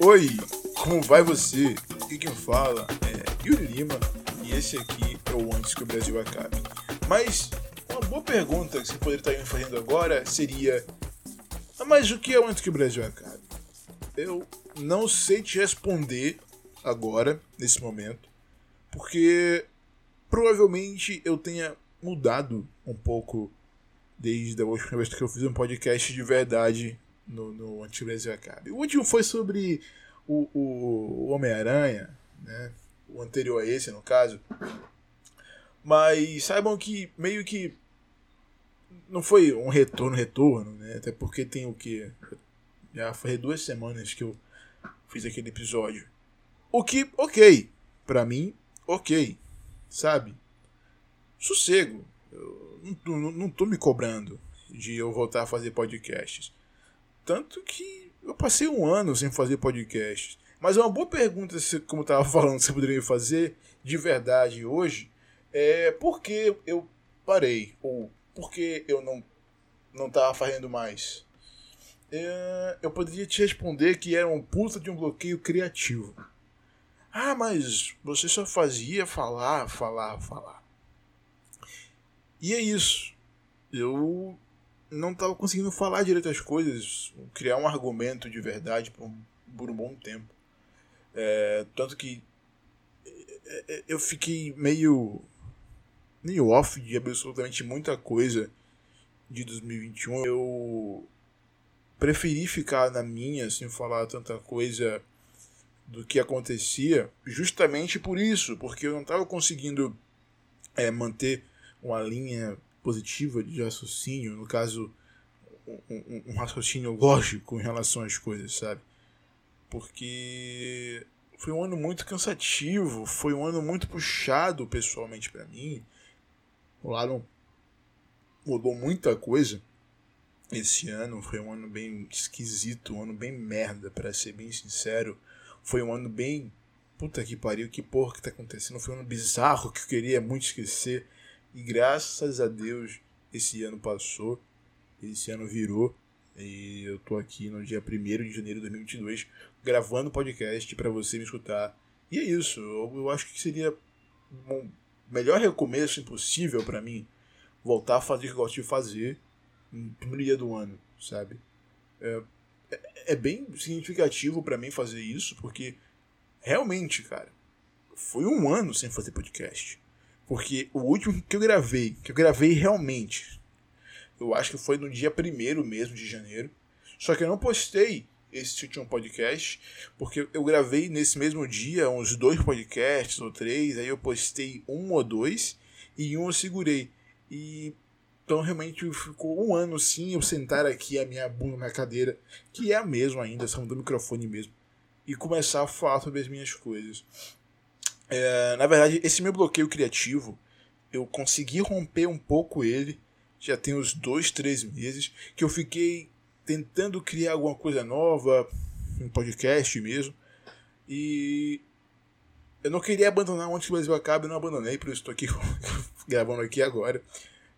Oi, como vai você? Aqui quem fala é Yuri Lima e esse aqui é o Antes que o Brasil acabe. Mas uma boa pergunta que você poderia estar me fazendo agora seria: Mas o que é o Antes que o Brasil acabe? Eu não sei te responder agora, nesse momento, porque provavelmente eu tenha mudado um pouco desde a última vez que eu fiz um podcast de verdade no, no Antes que o Brasil acabe. O último foi sobre o, o, o Homem-Aranha, né? o anterior a esse, no caso. Mas saibam que meio que não foi um retorno, retorno, né? Até porque tem o que? Já foi duas semanas que eu fiz aquele episódio. O que, ok. Pra mim, ok. Sabe? Sossego. Eu não, não tô me cobrando de eu voltar a fazer podcasts. Tanto que eu passei um ano sem fazer podcasts. Mas é uma boa pergunta, como eu estava falando, você poderia fazer de verdade hoje, é por que eu parei? Ou por que eu não não estava fazendo mais? É, eu poderia te responder que era um puta de um bloqueio criativo. Ah, mas você só fazia falar, falar, falar. E é isso. Eu não estava conseguindo falar direito as coisas, criar um argumento de verdade por, por um bom tempo. É, tanto que é, é, eu fiquei meio, meio off de absolutamente muita coisa de 2021. Eu preferi ficar na minha, sem falar tanta coisa do que acontecia, justamente por isso, porque eu não estava conseguindo é, manter uma linha positiva de raciocínio, no caso, um, um, raciocínio lógico em relação às coisas, sabe? Porque foi um ano muito cansativo, foi um ano muito puxado pessoalmente para mim. Rolaram. mudou muita coisa esse ano. Foi um ano bem esquisito, um ano bem merda, para ser bem sincero. Foi um ano bem. Puta que pariu, que porra que tá acontecendo. Foi um ano bizarro que eu queria muito esquecer. E graças a Deus esse ano passou, esse ano virou. E eu tô aqui no dia 1 de janeiro de 2022 gravando podcast para você me escutar. E é isso, eu, acho que seria um melhor recomeço impossível para mim voltar a fazer o que eu gosto de fazer no primeiro dia do ano, sabe? É, é, é bem significativo para mim fazer isso, porque realmente, cara, foi um ano sem fazer podcast. Porque o último que eu gravei, que eu gravei realmente, eu acho que foi no dia 1 mesmo de janeiro. Só que eu não postei esse último podcast, porque eu gravei nesse mesmo dia uns dois podcasts ou três, aí eu postei um ou dois e um eu segurei. E então realmente ficou um ano sim eu sentar aqui a minha bunda na cadeira, que é a mesma ainda, só do microfone mesmo, e começar a falar sobre as minhas coisas. É, na verdade, esse meu bloqueio criativo, eu consegui romper um pouco ele. Já tem uns dois, três meses que eu fiquei tentando criar alguma coisa nova, um podcast mesmo. E eu não queria abandonar que o Brasil acabe, eu não abandonei, por isso estou aqui gravando aqui agora.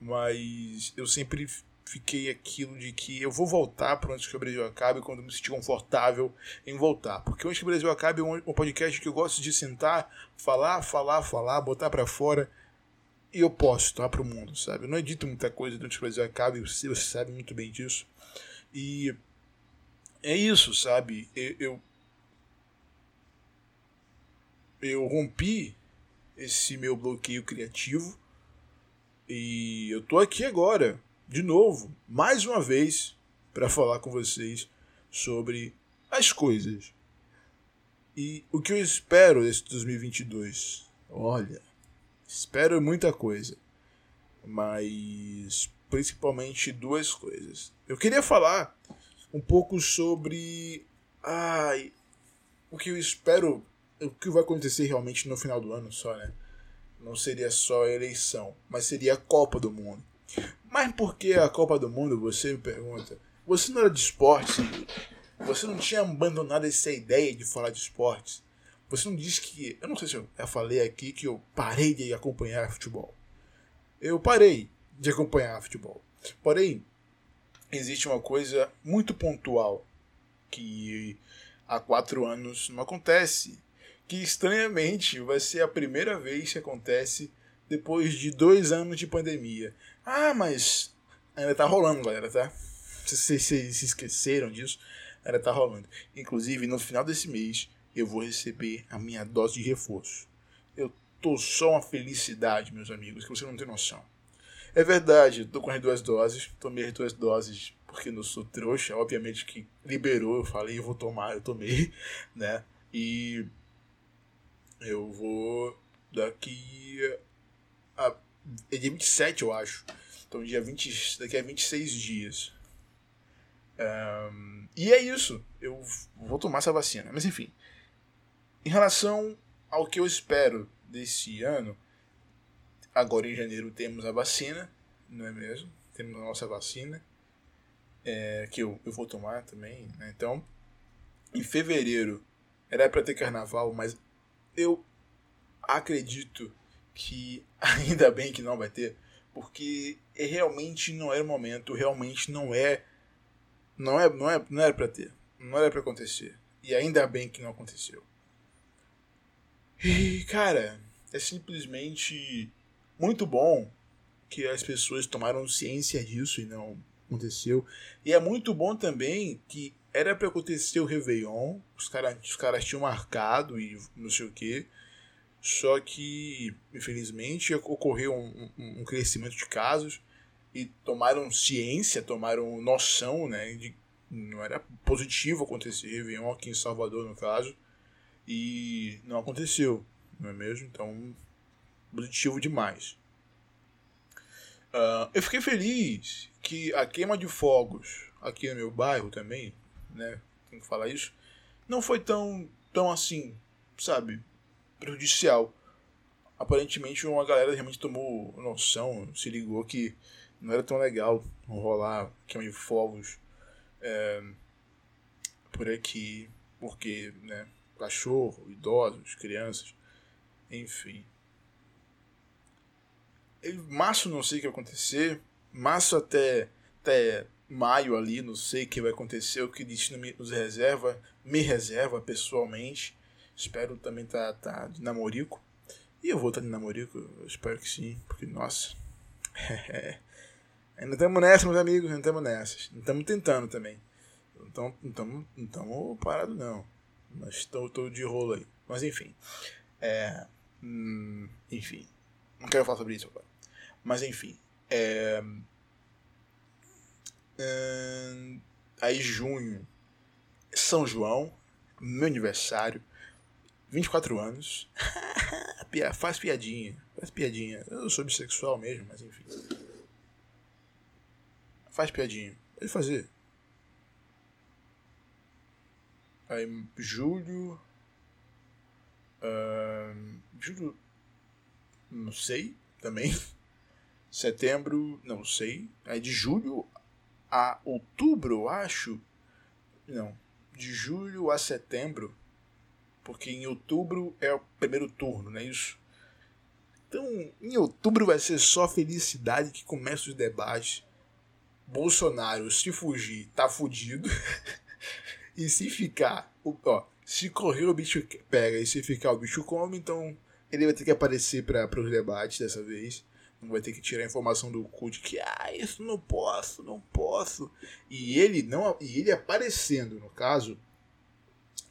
Mas eu sempre fiquei aquilo de que eu vou voltar para Antes que o Brasil acabe quando me sentir confortável em voltar. Porque Antes que o Brasil acabe é um podcast que eu gosto de sentar, falar, falar, falar, botar para fora e eu posso tá para o mundo, sabe? Eu não edito muita coisa Antes que o Brasil acabe, você, você sabe muito bem disso. E é isso, sabe? Eu, eu, eu rompi esse meu bloqueio criativo e eu tô aqui agora de novo, mais uma vez, para falar com vocês sobre as coisas. E o que eu espero desse 2022? Olha, espero muita coisa, mas principalmente duas coisas. Eu queria falar um pouco sobre ai, o que eu espero, o que vai acontecer realmente no final do ano só, né? Não seria só a eleição, mas seria a Copa do Mundo. Mas por que a Copa do Mundo, você me pergunta? Você não era de esportes? Você não tinha abandonado essa ideia de falar de esportes? Você não disse que. Eu não sei se eu falei aqui que eu parei de acompanhar futebol. Eu parei de acompanhar futebol. Porém, existe uma coisa muito pontual que há quatro anos não acontece. Que estranhamente vai ser a primeira vez que acontece depois de dois anos de pandemia. Ah, mas ainda tá rolando, galera, tá? Vocês se esqueceram disso? Ainda tá rolando. Inclusive, no final desse mês, eu vou receber a minha dose de reforço. Eu tô só uma felicidade, meus amigos, que você não tem noção. É verdade, tô com as duas doses, tomei as duas doses porque não sou trouxa, obviamente que liberou, eu falei, eu vou tomar, eu tomei, né? E eu vou daqui a. É dia 27, eu acho. Então, dia 20, daqui a 26 dias. Um, e é isso. Eu vou tomar essa vacina. Mas enfim. Em relação ao que eu espero desse ano, agora em janeiro temos a vacina, não é mesmo? Temos a nossa vacina, é, que eu, eu vou tomar também. Né? Então, em fevereiro era para ter carnaval, mas eu acredito que ainda bem que não vai ter, porque realmente não era o momento, realmente não é, não é, não é, não era para ter, não era para acontecer. E ainda bem que não aconteceu. E, cara, é simplesmente muito bom que as pessoas tomaram ciência disso e não aconteceu. E é muito bom também que era para acontecer o Réveillon, os caras os cara tinham marcado e não sei o que. Só que, infelizmente, ocorreu um, um, um, crescimento de casos e tomaram ciência, tomaram noção, né, de não era positivo acontecer Réveillon aqui em Salvador, no caso, e não aconteceu, não é mesmo? Então, positivo demais. Uh, eu fiquei feliz que a queima de fogos aqui no meu bairro também, né, tem que falar isso, não foi tão, tão assim, sabe, prejudicial. Aparentemente uma galera realmente tomou noção, se ligou que não era tão legal rolar queima de fogos é, por aqui, porque, né, cachorro, idosos, crianças, enfim. Março não sei o que vai acontecer. Março até, até maio ali, não sei o que vai acontecer, o que o destino nos reserva, me reserva pessoalmente. Espero também tá, tá de namorico. E eu vou estar tá de namorico, espero que sim, porque nossa. ainda estamos nessa, meus amigos, ainda estamos nessas. Estamos tentando também. Então, não estamos parados não. Mas estou de rolo aí. Mas enfim. É, hum, enfim. Não quero falar sobre isso agora. Mas enfim. É... Hum, aí junho. São João. Meu aniversário. 24 anos. faz piadinha. Faz piadinha. Eu sou bissexual mesmo, mas enfim. Faz piadinha. Pode fazer. Aí, julho. Uh, julho. Não sei também. Setembro, não sei. Aí de julho a outubro, eu acho. Não. De julho a setembro. Porque em outubro é o primeiro turno, não é isso? Então, em outubro vai ser só felicidade que começa os debates. Bolsonaro, se fugir, tá fudido. e se ficar, ó, se correr o bicho pega e se ficar o bicho come, então ele vai ter que aparecer para os debates dessa vez não vai ter que tirar a informação do cu de que ah, isso não posso, não posso. E ele não e ele aparecendo, no caso,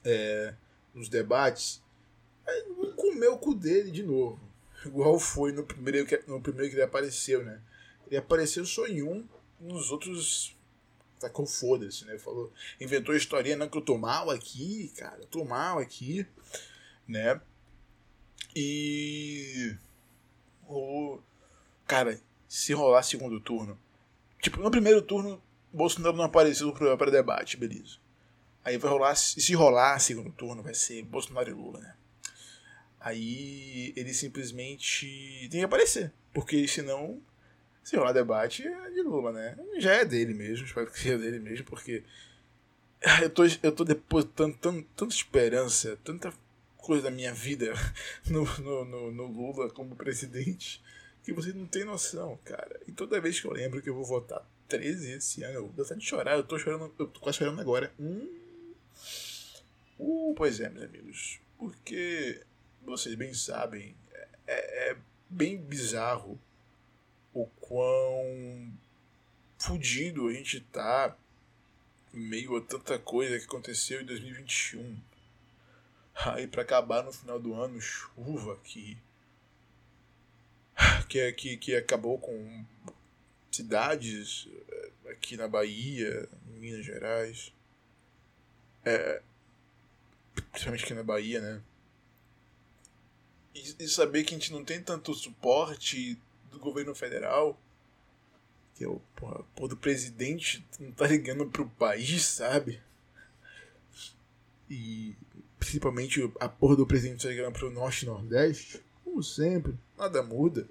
é, nos debates, não comeu o cu dele de novo. Igual foi no primeiro, no primeiro que ele apareceu, né? Ele apareceu só em um, nos outros tacou foda-se, né? Falou, inventou a historinha, não, que eu tô mal aqui, cara, eu tô mal aqui, né? E o Cara, se rolar segundo turno. Tipo, no primeiro turno, Bolsonaro não apareceu para debate, beleza. Aí vai rolar. Se rolar segundo turno, vai ser Bolsonaro e Lula, né? Aí ele simplesmente tem que aparecer. Porque senão, se rolar debate, é de Lula, né? Já é dele mesmo, espero que seja dele mesmo, porque. Eu tô, eu tô depositando tanta, tanta esperança, tanta coisa da minha vida no, no, no, no Lula como presidente que você não tem noção, cara. E toda vez que eu lembro que eu vou votar 13 esse ano, eu dou de chorar, eu tô chorando, eu tô quase chorando agora. Hum, Uh, pois é, meus amigos. Porque vocês bem sabem, é, é bem bizarro o quão fudido a gente tá em meio a tanta coisa que aconteceu em 2021. Aí para acabar no final do ano, chuva que que, que, que acabou com cidades eh, aqui na Bahia, em Minas Gerais. É, principalmente aqui na Bahia, né? E, e, saber que a gente não tem tanto suporte do governo federal, que é o porra, porra do presidente não tá ligando pro país, sabe? E principalmente a porra do presidente tá ligando pro norte e nordeste, como sempre, nada muda.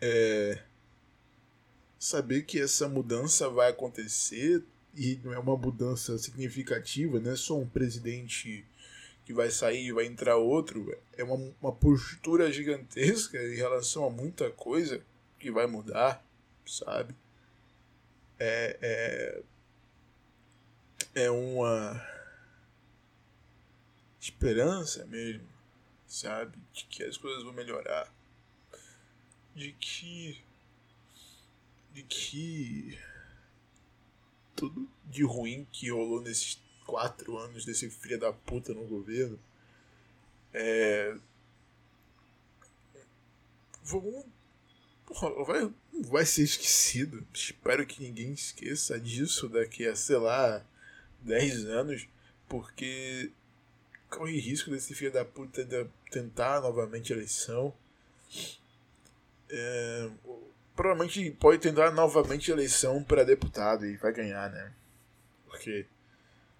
É, saber que essa mudança vai acontecer e não é uma mudança significativa, não é só um presidente que vai sair e vai entrar outro, é uma, uma postura gigantesca em relação a muita coisa que vai mudar, sabe? É, é, é uma esperança mesmo, sabe? De que as coisas vão melhorar. De que. De que. Tudo de ruim que rolou nesses quatro anos desse filho da puta no governo. É. Vamos. Vai, vai ser esquecido. Espero que ninguém esqueça disso daqui a, sei lá, 10 anos. Porque corre risco desse filho da puta tentar novamente a eleição. É, provavelmente pode tentar novamente eleição para deputado e vai ganhar, né? Porque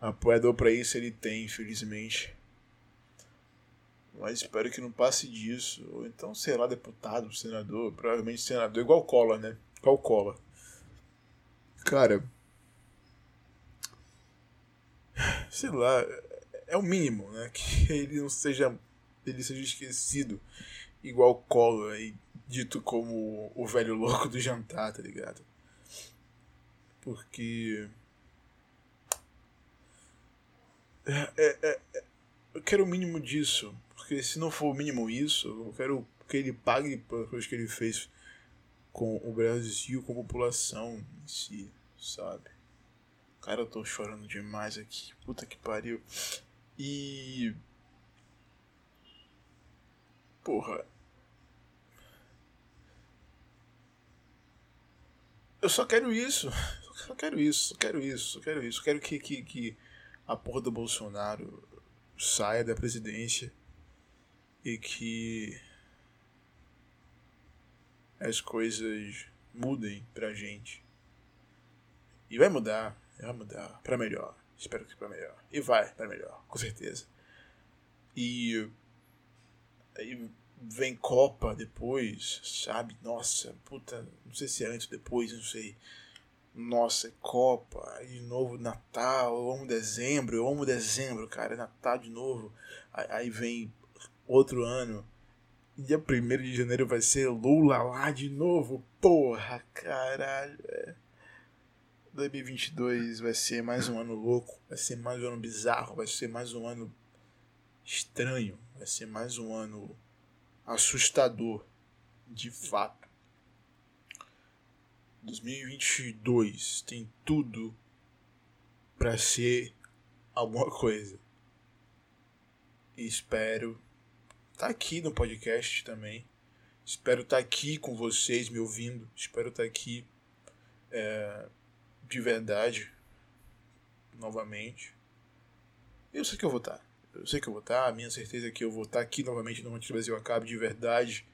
apoiador para isso ele tem, infelizmente. Mas espero que não passe disso. Ou então, sei lá, deputado, senador. Provavelmente senador, igual Collor, né? Igual Collor. Cara. Sei lá. É o mínimo, né? Que ele não seja. Ele seja esquecido. Igual Collor aí. Dito como o velho louco do jantar, tá ligado? Porque. É, é, é, eu quero o mínimo disso. Porque se não for o mínimo isso, eu quero que ele pague pelas coisas que ele fez com o Brasil, com a população em si, sabe? Cara, eu tô chorando demais aqui. Puta que pariu. E. Porra. Eu só quero isso. Só quero isso, só quero isso, só quero isso. Quero que, que, que a porra do Bolsonaro saia da presidência e que as coisas mudem pra gente. E vai mudar, vai mudar para melhor. Espero que para melhor. E vai para melhor, com certeza. E aí vem Copa depois, sabe? Nossa, puta, não sei se é antes ou depois, não sei. Nossa, é Copa, de novo Natal, eu amo dezembro, eu amo dezembro, cara, é Natal de novo. Aí, vem outro ano, dia 1 de janeiro vai ser Lula lá de novo, porra, caralho. É. 2022 vai ser mais um ano louco, vai ser mais um ano bizarro, vai ser mais um ano estranho, vai ser mais um ano assustador, de fato. 2022 tem tudo para ser alguma coisa. Espero estar tá aqui no podcast também. Espero estar tá aqui com vocês me ouvindo. Espero estar tá aqui é, de verdade novamente. Eu sei que eu vou estar. Eu sei que eu vou estar. A minha certeza é que eu vou estar aqui novamente no Antes Brasil Acabe de verdade.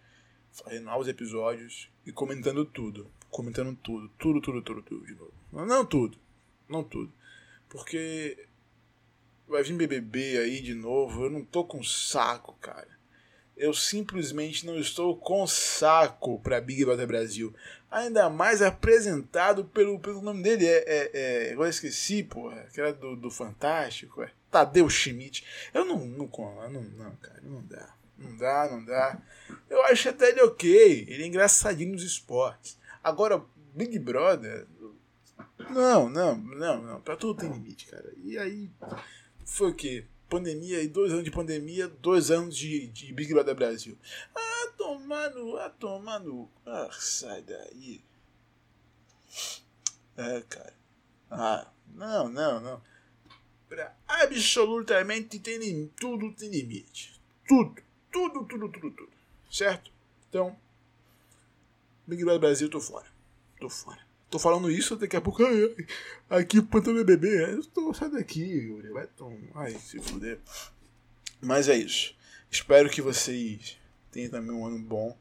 Fazendo novos episódios e comentando tudo comentando tudo, tudo, tudo, tudo, tudo de novo. Não tudo, não tudo. Porque vai vir BBB aí de novo, eu não tô com saco, cara. Eu simplesmente não estou com saco pra Big Brother Brasil. Ainda mais apresentado pelo, pelo nome dele. É, é, é eu esqueci, porra. Que era do, do Fantástico. É Tadeu Schmidt. Eu não, não, não, não, cara, não dá. Não dá, não dá. Eu acho até ele ok. Ele é engraçadinho nos esportes. Agora, Big Brother, Não, não, não, não. Pra tudo tem limite, cara. E aí. Foi o quê? Pandemia e dois anos de pandemia, dois anos de, de Big Brother Brasil. Ah, tomando, ah, tomando. Ah, sai daí. É, cara. Ah, não, não, não. Pra absolutamente tem tudo tem limite. Tudo, tudo, tudo, tudo, tudo. Certo? Então, Big Brother Brasil, tô fora. Tô fora. Tô falando isso, daqui a pouco. Ai, ai, aqui planta BBB. Eu tô, sai daqui, Yuri. Vai tomar. Ai, se fuder. Mas é isso. Espero que vocês tenham também um ano bom.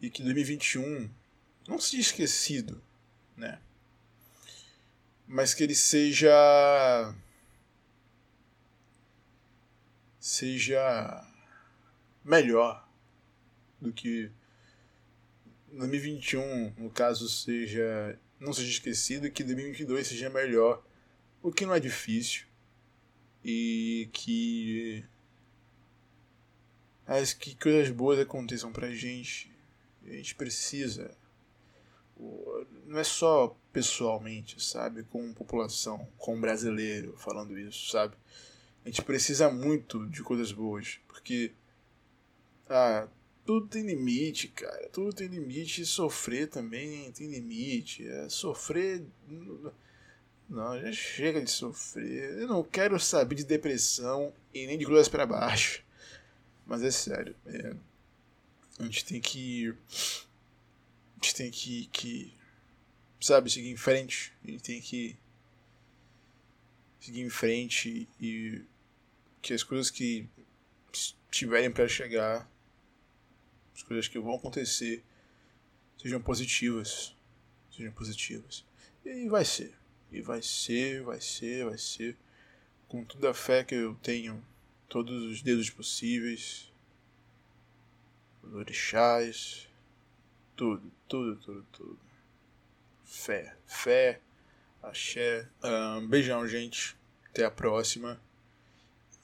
E que 2021 não seja esquecido, né? Mas que ele seja. Seja melhor do que 2021, no caso, seja não seja esquecido que 2022 seja melhor, o que não é difícil e que as que coisas boas aconteçam pra gente. A gente precisa não é só pessoalmente, sabe, com população, com brasileiro falando isso, sabe? A gente precisa muito de coisas boas, porque ah, tudo tem limite, cara. Tudo tem limite. E sofrer também tem limite. É, sofrer. Não, já chega de sofrer. Eu não quero saber de depressão e nem de glórias para baixo. Mas é sério. É, a gente tem que. A gente tem que, que. Sabe, seguir em frente. A gente tem que. Seguir em frente e. Que as coisas que tiverem para chegar as coisas que vão acontecer sejam positivas. Sejam positivas. E vai ser. E vai ser, vai ser, vai ser. Com toda a fé que eu tenho, todos os dedos possíveis, os orixás, tudo, tudo, tudo, tudo. Fé, fé, axé. Um, beijão, gente. Até a próxima.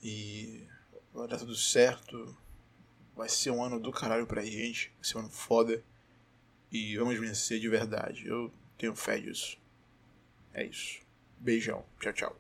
E vai dar tudo certo. Vai ser um ano do caralho pra gente. Vai ser um ano foda. E vamos vencer de verdade. Eu tenho fé disso. É isso. Beijão. Tchau, tchau.